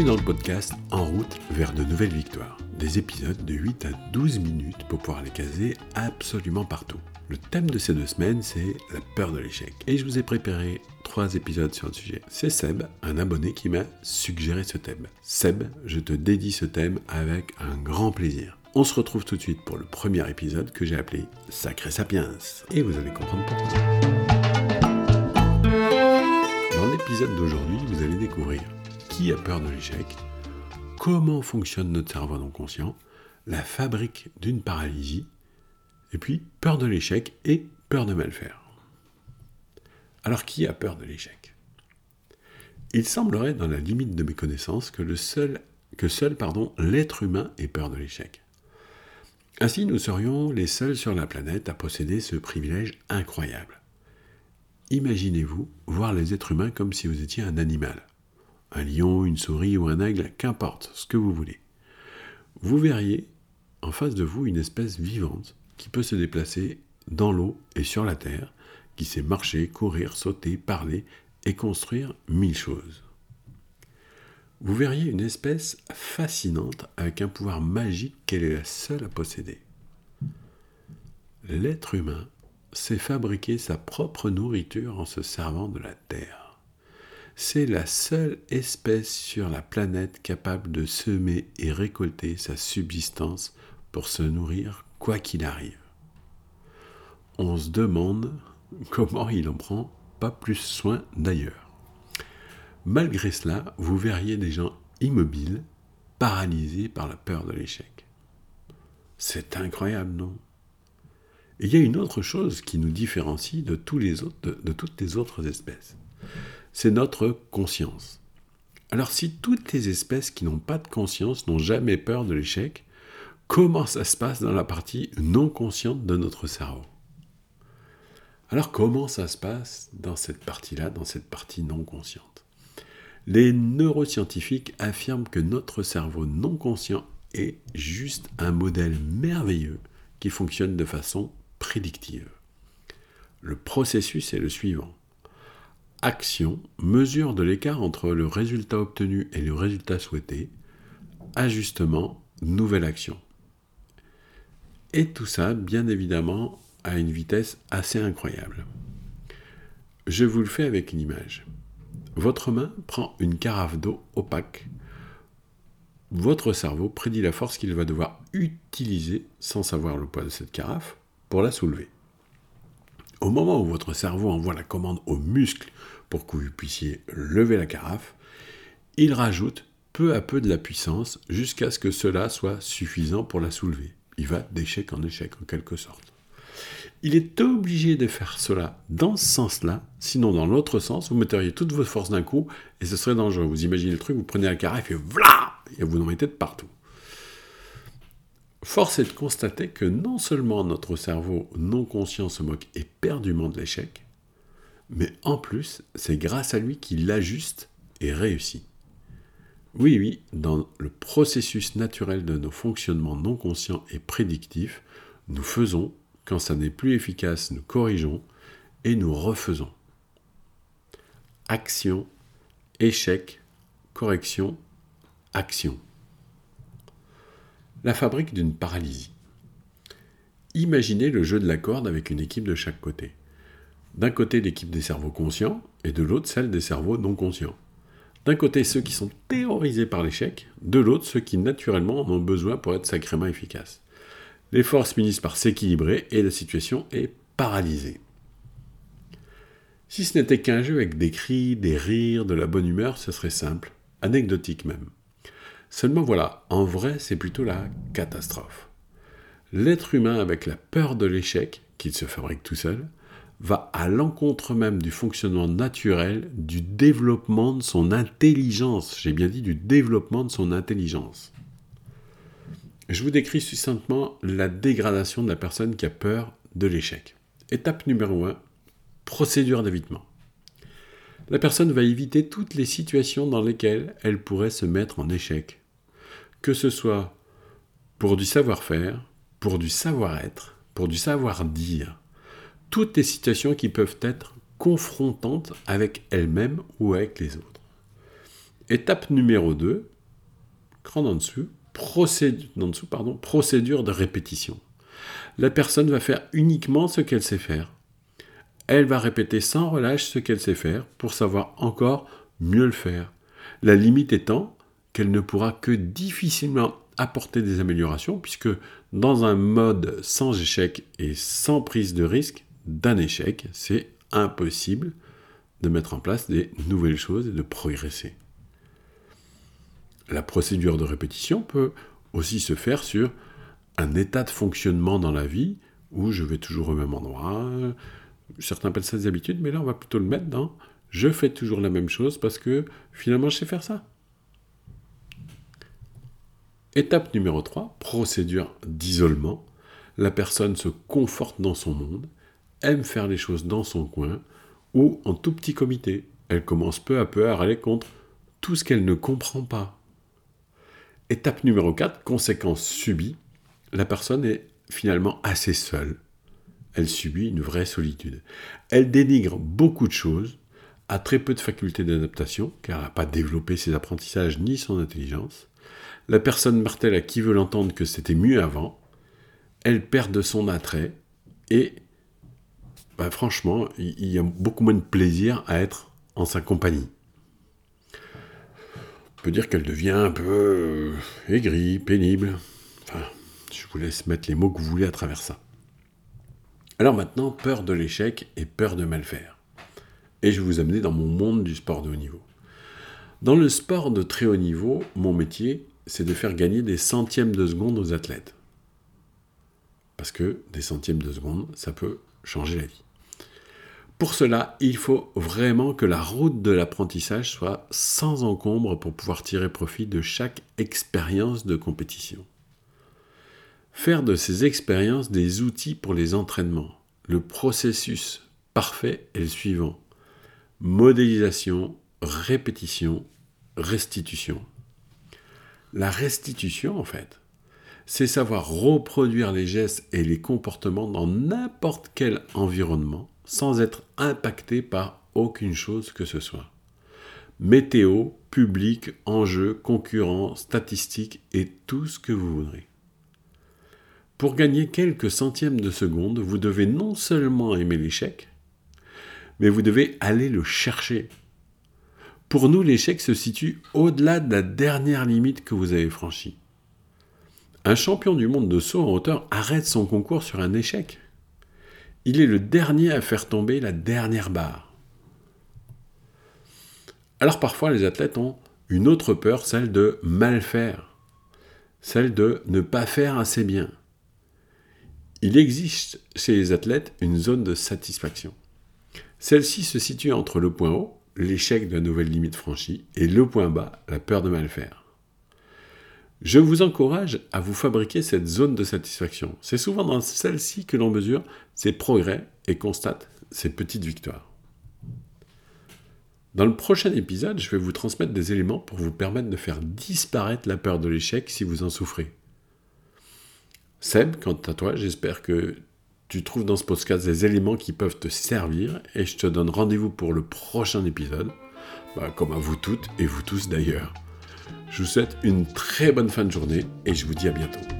Bienvenue dans le podcast En route vers de nouvelles victoires. Des épisodes de 8 à 12 minutes pour pouvoir les caser absolument partout. Le thème de ces deux semaines, c'est la peur de l'échec. Et je vous ai préparé trois épisodes sur le sujet. C'est Seb, un abonné, qui m'a suggéré ce thème. Seb, je te dédie ce thème avec un grand plaisir. On se retrouve tout de suite pour le premier épisode que j'ai appelé Sacré Sapiens. Et vous allez comprendre pourquoi. Dans l'épisode d'aujourd'hui, vous allez découvrir qui a peur de l'échec, comment fonctionne notre cerveau non conscient, la fabrique d'une paralysie, et puis peur de l'échec et peur de mal faire. Alors qui a peur de l'échec? Il semblerait, dans la limite de mes connaissances, que, le seul, que seul pardon, l'être humain ait peur de l'échec. Ainsi, nous serions les seuls sur la planète à posséder ce privilège incroyable. Imaginez-vous voir les êtres humains comme si vous étiez un animal. Un lion, une souris ou un aigle, qu'importe, ce que vous voulez. Vous verriez en face de vous une espèce vivante qui peut se déplacer dans l'eau et sur la terre, qui sait marcher, courir, sauter, parler et construire mille choses. Vous verriez une espèce fascinante avec un pouvoir magique qu'elle est la seule à posséder. L'être humain sait fabriquer sa propre nourriture en se servant de la terre. C'est la seule espèce sur la planète capable de semer et récolter sa subsistance pour se nourrir quoi qu'il arrive. On se demande comment il en prend pas plus soin d'ailleurs. Malgré cela, vous verriez des gens immobiles, paralysés par la peur de l'échec. C'est incroyable, non? Il y a une autre chose qui nous différencie de, tous les autres, de toutes les autres espèces. C'est notre conscience. Alors si toutes les espèces qui n'ont pas de conscience n'ont jamais peur de l'échec, comment ça se passe dans la partie non consciente de notre cerveau? Alors comment ça se passe dans cette partie-là, dans cette partie non consciente? Les neuroscientifiques affirment que notre cerveau non conscient est juste un modèle merveilleux qui fonctionne de façon prédictive. Le processus est le suivant. Action, mesure de l'écart entre le résultat obtenu et le résultat souhaité. Ajustement, nouvelle action. Et tout ça, bien évidemment, à une vitesse assez incroyable. Je vous le fais avec une image. Votre main prend une carafe d'eau opaque. Votre cerveau prédit la force qu'il va devoir utiliser, sans savoir le poids de cette carafe, pour la soulever. Au moment où votre cerveau envoie la commande aux muscles pour que vous puissiez lever la carafe, il rajoute peu à peu de la puissance jusqu'à ce que cela soit suffisant pour la soulever il va d'échec en échec en quelque sorte. Il est obligé de faire cela dans ce sens-là, sinon dans l'autre sens, vous metteriez toutes vos forces d'un coup et ce serait dangereux. Vous imaginez le truc, vous prenez la carafe et voilà Et vous en mettez de partout. Force est de constater que non seulement notre cerveau non conscient se moque éperdument de l'échec, mais en plus, c'est grâce à lui qu'il l'ajuste et réussit. Oui, oui, dans le processus naturel de nos fonctionnements non conscients et prédictifs, nous faisons, quand ça n'est plus efficace, nous corrigeons et nous refaisons. Action, échec, correction, action. La fabrique d'une paralysie. Imaginez le jeu de la corde avec une équipe de chaque côté. D'un côté l'équipe des cerveaux conscients et de l'autre celle des cerveaux non conscients. D'un côté ceux qui sont terrorisés par l'échec, de l'autre ceux qui naturellement en ont besoin pour être sacrément efficaces. Les forces finissent par s'équilibrer et la situation est paralysée. Si ce n'était qu'un jeu avec des cris, des rires, de la bonne humeur, ce serait simple, anecdotique même. Seulement voilà, en vrai c'est plutôt la catastrophe. L'être humain avec la peur de l'échec, qu'il se fabrique tout seul, va à l'encontre même du fonctionnement naturel, du développement de son intelligence. J'ai bien dit du développement de son intelligence. Je vous décris succinctement la dégradation de la personne qui a peur de l'échec. Étape numéro 1, procédure d'évitement. La personne va éviter toutes les situations dans lesquelles elle pourrait se mettre en échec, que ce soit pour du savoir-faire, pour du savoir-être, pour du savoir-dire, toutes les situations qui peuvent être confrontantes avec elle-même ou avec les autres. Étape numéro 2, grand en dessous, procédure de répétition. La personne va faire uniquement ce qu'elle sait faire. Elle va répéter sans relâche ce qu'elle sait faire pour savoir encore mieux le faire. La limite étant qu'elle ne pourra que difficilement apporter des améliorations puisque dans un mode sans échec et sans prise de risque d'un échec, c'est impossible de mettre en place des nouvelles choses et de progresser. La procédure de répétition peut aussi se faire sur un état de fonctionnement dans la vie où je vais toujours au même endroit. Certains appellent ça des habitudes, mais là on va plutôt le mettre dans je fais toujours la même chose parce que finalement je sais faire ça. Étape numéro 3, procédure d'isolement. La personne se conforte dans son monde, aime faire les choses dans son coin ou en tout petit comité. Elle commence peu à peu à râler contre tout ce qu'elle ne comprend pas. Étape numéro 4, conséquence subie. La personne est finalement assez seule. Elle subit une vraie solitude. Elle dénigre beaucoup de choses, a très peu de facultés d'adaptation, car elle n'a pas développé ses apprentissages ni son intelligence. La personne martèle à qui veut l'entendre que c'était mieux avant. Elle perd de son attrait et bah, franchement, il y a beaucoup moins de plaisir à être en sa compagnie. On peut dire qu'elle devient un peu euh, aigrie, pénible. Enfin, je vous laisse mettre les mots que vous voulez à travers ça. Alors maintenant, peur de l'échec et peur de mal faire. Et je vais vous amener dans mon monde du sport de haut niveau. Dans le sport de très haut niveau, mon métier, c'est de faire gagner des centièmes de seconde aux athlètes. Parce que des centièmes de seconde, ça peut changer la vie. Pour cela, il faut vraiment que la route de l'apprentissage soit sans encombre pour pouvoir tirer profit de chaque expérience de compétition. Faire de ces expériences des outils pour les entraînements. Le processus parfait est le suivant. Modélisation, répétition, restitution. La restitution, en fait, c'est savoir reproduire les gestes et les comportements dans n'importe quel environnement sans être impacté par aucune chose que ce soit. Météo, public, enjeux, concurrents, statistiques et tout ce que vous voudrez. Pour gagner quelques centièmes de seconde, vous devez non seulement aimer l'échec, mais vous devez aller le chercher pour nous, l'échec se situe au-delà de la dernière limite que vous avez franchie. Un champion du monde de saut en hauteur arrête son concours sur un échec. Il est le dernier à faire tomber la dernière barre. Alors parfois, les athlètes ont une autre peur, celle de mal faire, celle de ne pas faire assez bien. Il existe chez les athlètes une zone de satisfaction. Celle-ci se situe entre le point haut, l'échec de la nouvelle limite franchie, et le point bas, la peur de mal faire. Je vous encourage à vous fabriquer cette zone de satisfaction. C'est souvent dans celle-ci que l'on mesure ses progrès et constate ses petites victoires. Dans le prochain épisode, je vais vous transmettre des éléments pour vous permettre de faire disparaître la peur de l'échec si vous en souffrez. Seb, quant à toi, j'espère que tu trouves dans ce podcast des éléments qui peuvent te servir et je te donne rendez-vous pour le prochain épisode, bah, comme à vous toutes et vous tous d'ailleurs. Je vous souhaite une très bonne fin de journée et je vous dis à bientôt.